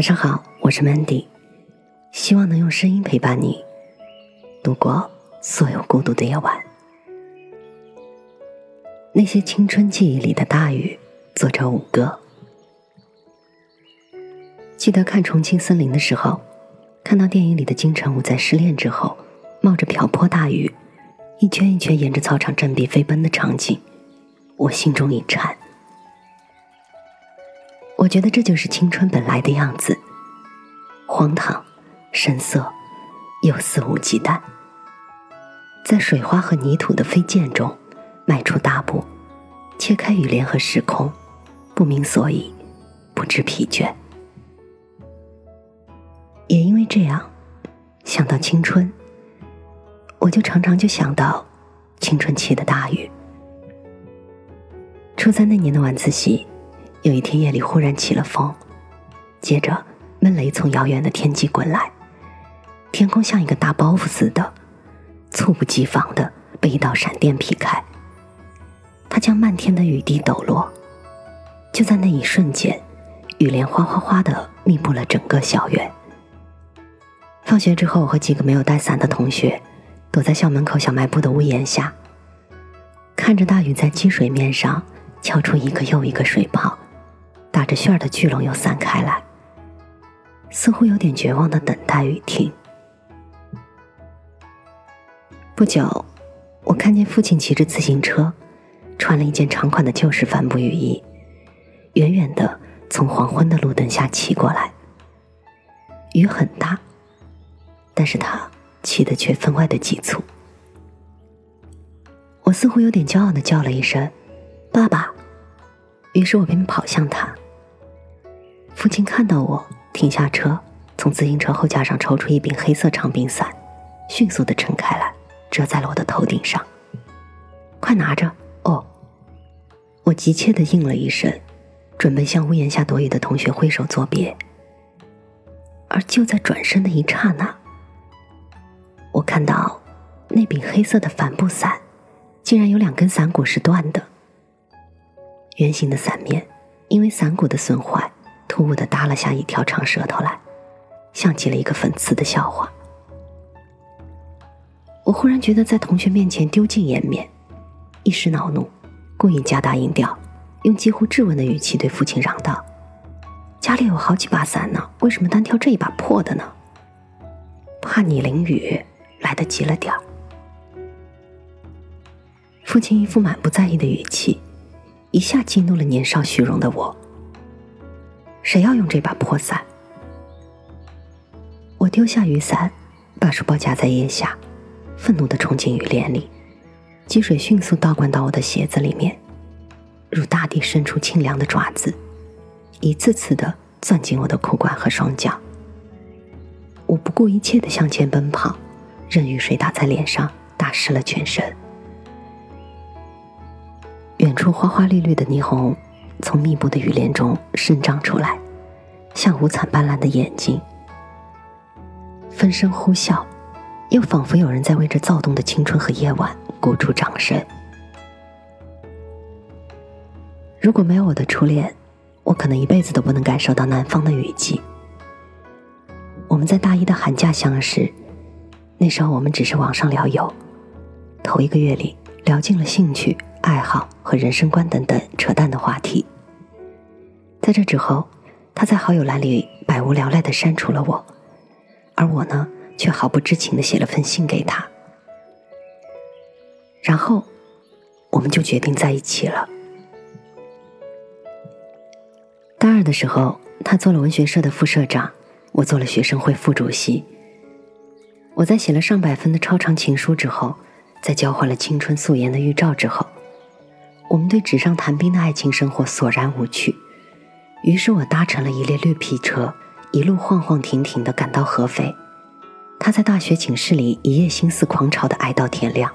晚上好，我是 Mandy，希望能用声音陪伴你度过所有孤独的夜晚。那些青春记忆里的大雨，作者五哥。记得看《重庆森林》的时候，看到电影里的金城武在失恋之后，冒着瓢泼大雨，一圈一圈沿着操场振臂飞奔的场景，我心中一颤。我觉得这就是青春本来的样子，荒唐、深色，又肆无忌惮，在水花和泥土的飞溅中迈出大步，切开雨帘和时空，不明所以，不知疲倦。也因为这样，想到青春，我就常常就想到青春期的大雨。初三那年的晚自习。有一天夜里忽然起了风，接着闷雷从遥远的天际滚来，天空像一个大包袱似的，猝不及防的被一道闪电劈开。它将漫天的雨滴抖落，就在那一瞬间，雨帘哗哗哗的密布了整个校园。放学之后，我和几个没有带伞的同学，躲在校门口小卖部的屋檐下，看着大雨在积水面上敲出一个又一个水泡。打着旋儿的巨龙又散开来，似乎有点绝望的等待雨停。不久，我看见父亲骑着自行车，穿了一件长款的旧式帆布雨衣，远远的从黄昏的路灯下骑过来。雨很大，但是他骑的却分外的急促。我似乎有点骄傲的叫了一声“爸爸”，于是我便跑向他。父亲看到我停下车，从自行车后架上抽出一柄黑色长柄伞，迅速的撑开来，遮在了我的头顶上。快拿着！哦，我急切的应了一声，准备向屋檐下躲雨的同学挥手作别。而就在转身的一刹那，我看到那柄黑色的帆布伞，竟然有两根伞骨是断的。圆形的伞面因为伞骨的损坏。突兀的耷拉下一条长舌头来，像极了一个讽刺的笑话。我忽然觉得在同学面前丢尽颜面，一时恼怒，故意加大音调，用几乎质问的语气对父亲嚷道：“家里有好几把伞呢，为什么单挑这一把破的呢？怕你淋雨，来得急了点儿。”父亲一副满不在意的语气，一下激怒了年少虚荣的我。谁要用这把破伞？我丢下雨伞，把书包夹在腋下，愤怒的冲进雨帘里。积水迅速倒灌到我的鞋子里面，如大地伸出清凉的爪子，一次次的攥紧我的裤管和双脚。我不顾一切的向前奔跑，任雨水打在脸上，打湿了全身。远处花花绿绿的霓虹。从密布的雨帘中生长出来，像五彩斑斓的眼睛。风声呼啸，又仿佛有人在为这躁动的青春和夜晚鼓出掌声。如果没有我的初恋，我可能一辈子都不能感受到南方的雨季。我们在大一的寒假相识，那时候我们只是网上聊友，头一个月里聊尽了兴趣。爱好和人生观等等扯淡的话题。在这之后，他在好友栏里百无聊赖的删除了我，而我呢，却毫不知情的写了封信给他。然后，我们就决定在一起了。大二的时候，他做了文学社的副社长，我做了学生会副主席。我在写了上百分的超长情书之后，在交换了青春素颜的预兆之后。我们对纸上谈兵的爱情生活索然无趣，于是我搭乘了一列绿皮车，一路晃晃停停的赶到合肥。他在大学寝室里一夜心思狂潮的爱到天亮。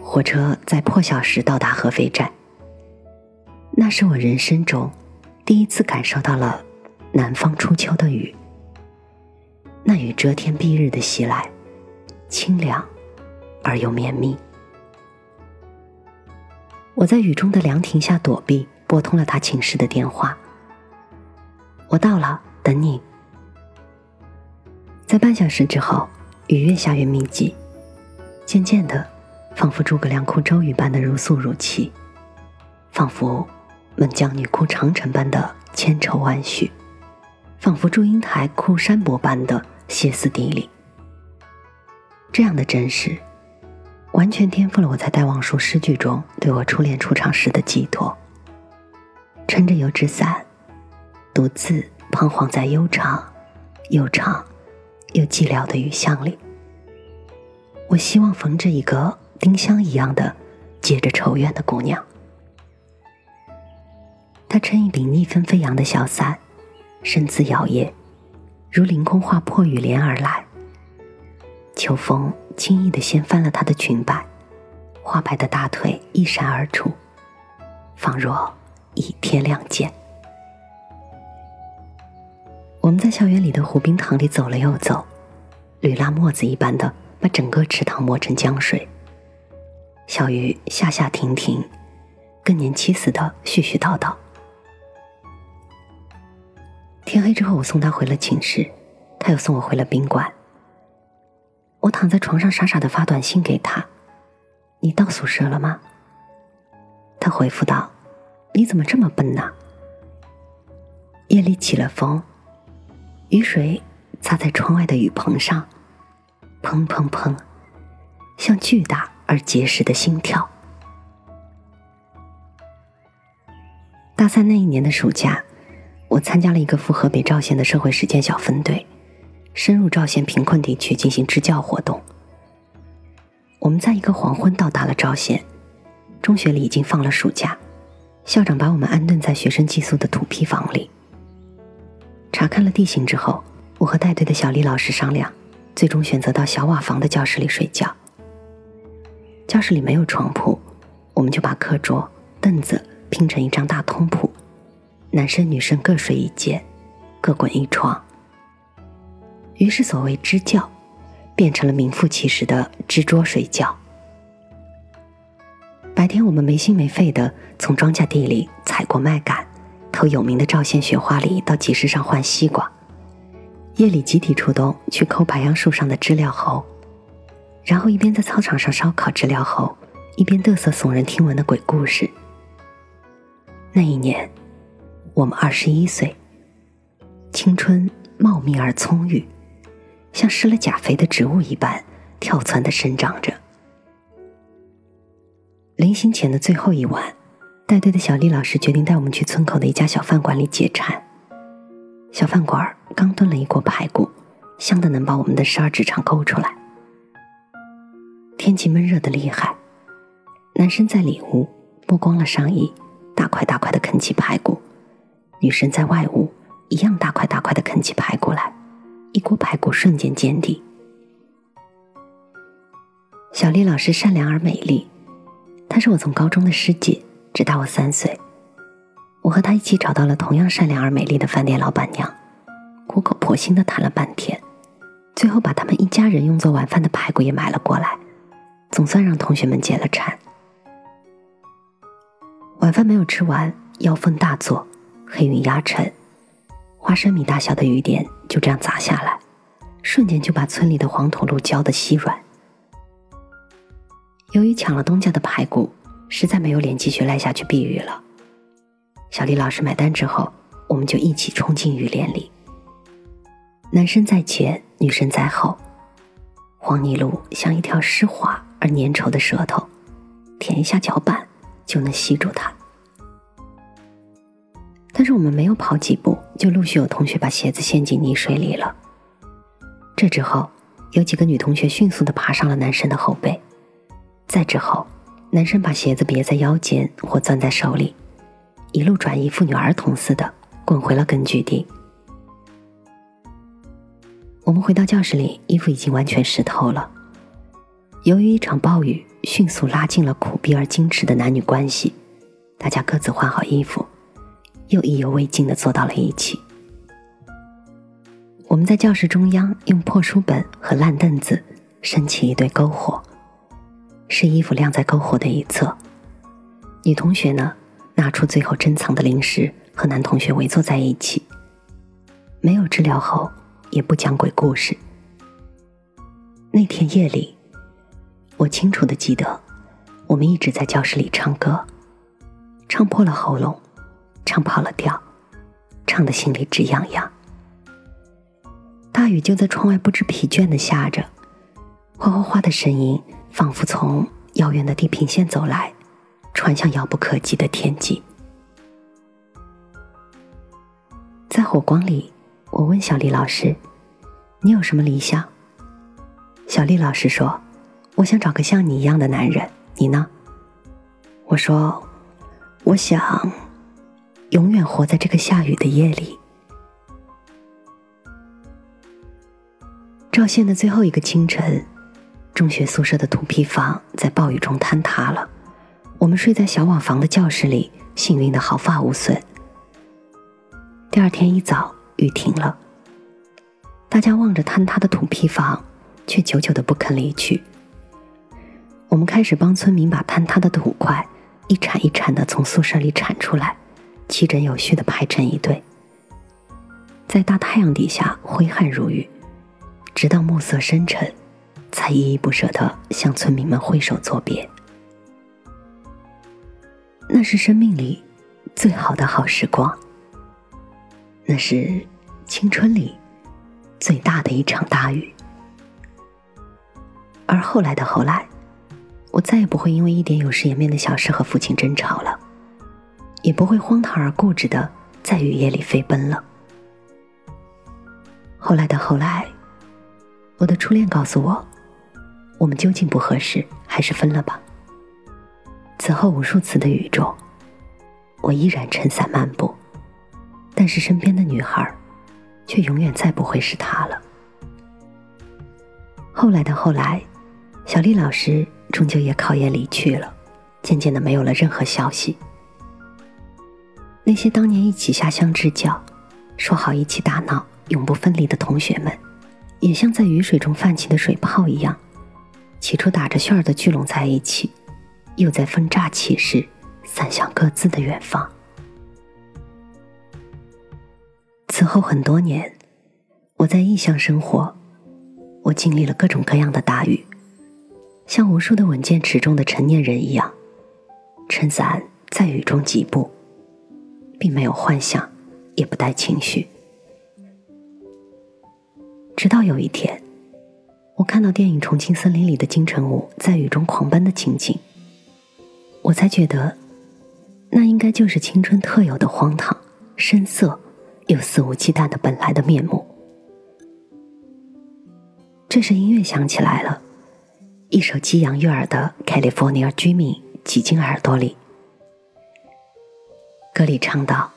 火车在破晓时到达合肥站，那是我人生中第一次感受到了南方初秋的雨。那雨遮天蔽日的袭来，清凉而又绵密。我在雨中的凉亭下躲避，拨通了他寝室的电话。我到了，等你。在半小时之后，雨越下越密集，渐渐的，仿佛诸葛亮哭周瑜般的如诉如泣，仿佛孟姜女哭长城般的千愁万绪，仿佛祝英台哭山伯般的歇斯底里。这样的真实，完全颠覆了我在戴望舒诗句中对我初恋出场时的寄托。撑着油纸伞，独自彷徨在悠长、又长又寂寥的雨巷里。我希望逢着一个丁香一样的结着愁怨的姑娘。她撑一柄逆风飞扬的小伞，身姿摇曳，如凌空划破雨帘而来。秋风轻易的掀翻了她的裙摆，花白的大腿一闪而出，仿若一天亮剑。我们在校园里的湖滨塘里走了又走，驴拉沫子一般的把整个池塘磨成江水。小鱼下下停停，更年期似的絮絮叨叨。天黑之后，我送他回了寝室，他又送我回了宾馆。我躺在床上傻傻的发短信给他：“你到宿舍了吗？”他回复道：“你怎么这么笨呢？”夜里起了风，雨水擦在窗外的雨棚上，砰砰砰，像巨大而结实的心跳。大三那一年的暑假，我参加了一个赴河北赵县的社会实践小分队。深入赵县贫困地区进行支教活动。我们在一个黄昏到达了赵县，中学里已经放了暑假，校长把我们安顿在学生寄宿的土坯房里。查看了地形之后，我和带队的小丽老师商量，最终选择到小瓦房的教室里睡觉。教室里没有床铺，我们就把课桌、凳子拼成一张大通铺，男生女生各睡一间，各滚一床。于是，所谓支教，变成了名副其实的支桌睡觉。白天，我们没心没肺的从庄稼地里采过麦秆，偷有名的赵县雪花梨到集市上换西瓜；夜里集体出动去抠白杨树上的知了猴，然后一边在操场上烧烤知了猴，一边嘚瑟耸人听闻的鬼故事。那一年，我们二十一岁，青春茂密而葱郁。像施了钾肥的植物一般跳窜的生长着。临行前的最后一晚，带队的小丽老师决定带我们去村口的一家小饭馆里解馋。小饭馆刚炖了一锅排骨，香的能把我们的十二指肠勾出来。天气闷热的厉害，男生在里屋剥光了上衣，大块大块的啃起排骨；女生在外屋一样大块大块的啃起排骨来。一锅排骨瞬间见底。小丽老师善良而美丽，她是我从高中的师姐，只大我三岁。我和她一起找到了同样善良而美丽的饭店老板娘，苦口婆心的谈了半天，最后把他们一家人用作晚饭的排骨也买了过来，总算让同学们解了馋。晚饭没有吃完，妖风大作，黑云压城。花生米大小的雨点就这样砸下来，瞬间就把村里的黄土路浇得稀软。由于抢了东家的排骨，实在没有脸继续赖下去避雨了。小李老师买单之后，我们就一起冲进雨帘里。男生在前，女生在后，黄泥路像一条湿滑而粘稠的舌头，舔一下脚板就能吸住它。但是我们没有跑几步，就陆续有同学把鞋子陷进泥水里了。这之后，有几个女同学迅速的爬上了男生的后背。再之后，男生把鞋子别在腰间或攥在手里，一路转移妇女儿童似的滚回了根据地。我们回到教室里，衣服已经完全湿透了。由于一场暴雨，迅速拉近了苦逼而矜持的男女关系，大家各自换好衣服。又意犹未尽的坐到了一起。我们在教室中央用破书本和烂凳子升起一堆篝火，是衣服晾在篝火的一侧。女同学呢，拿出最后珍藏的零食和男同学围坐在一起，没有治疗后，也不讲鬼故事。那天夜里，我清楚的记得，我们一直在教室里唱歌，唱破了喉咙，唱跑了调，唱的心里直痒痒。大雨就在窗外不知疲倦的下着，哗哗哗的声音仿佛从遥远的地平线走来，传向遥不可及的天际。在火光里，我问小丽老师：“你有什么理想？”小丽老师说：“我想找个像你一样的男人。你呢？”我说：“我想永远活在这个下雨的夜里。”赵县的最后一个清晨，中学宿舍的土坯房在暴雨中坍塌了。我们睡在小瓦房的教室里，幸运的毫发无损。第二天一早，雨停了。大家望着坍塌的土坯房，却久久的不肯离去。我们开始帮村民把坍塌的土块一铲一铲的从宿舍里铲出来，齐整有序的排成一队，在大太阳底下挥汗如雨，直到暮色深沉，才依依不舍的向村民们挥手作别。那是生命里最好的好时光。那是青春里最大的一场大雨，而后来的后来，我再也不会因为一点有失颜面的小事和父亲争吵了，也不会荒唐而固执的在雨夜里飞奔了。后来的后来，我的初恋告诉我，我们究竟不合适，还是分了吧。此后无数次的雨中，我依然撑伞漫步。但是身边的女孩，却永远再不会是他了。后来的后来，小丽老师终究也考研离去了，渐渐的没有了任何消息。那些当年一起下乡支教，说好一起打闹、永不分离的同学们，也像在雨水中泛起的水泡一样，起初打着旋儿的聚拢在一起，又在风乍起时散向各自的远方。此后很多年，我在异乡生活，我经历了各种各样的大雨，像无数的稳健持重的成年人一样，撑伞在雨中疾步，并没有幻想，也不带情绪。直到有一天，我看到电影《重庆森林》里的金城武在雨中狂奔的情景，我才觉得，那应该就是青春特有的荒唐、深色。又肆无忌惮的本来的面目。这时音乐响起来了，一首激扬悦耳的《California Dreaming》挤进耳朵里。歌里唱道：“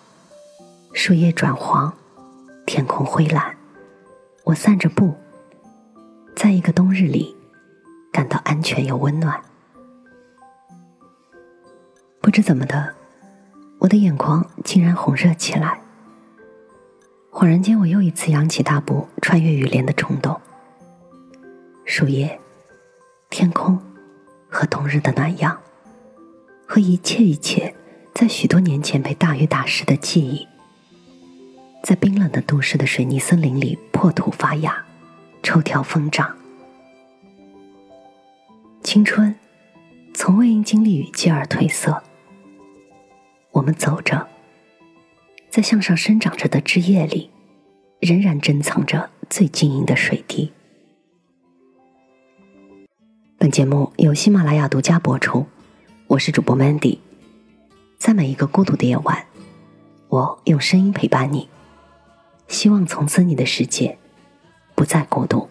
树叶转黄，天空灰蓝，我散着步，在一个冬日里，感到安全又温暖。”不知怎么的，我的眼眶竟然红热起来。恍然间，我又一次扬起大步，穿越雨帘的冲动。树叶、天空和冬日的暖阳，和一切一切，在许多年前被大雨打湿的记忆，在冰冷的都市的水泥森林里破土发芽，抽条疯长。青春从未因经历雨季而褪色。我们走着。在向上生长着的枝叶里，仍然珍藏着最晶莹的水滴。本节目由喜马拉雅独家播出，我是主播 Mandy，在每一个孤独的夜晚，我用声音陪伴你，希望从此你的世界不再孤独。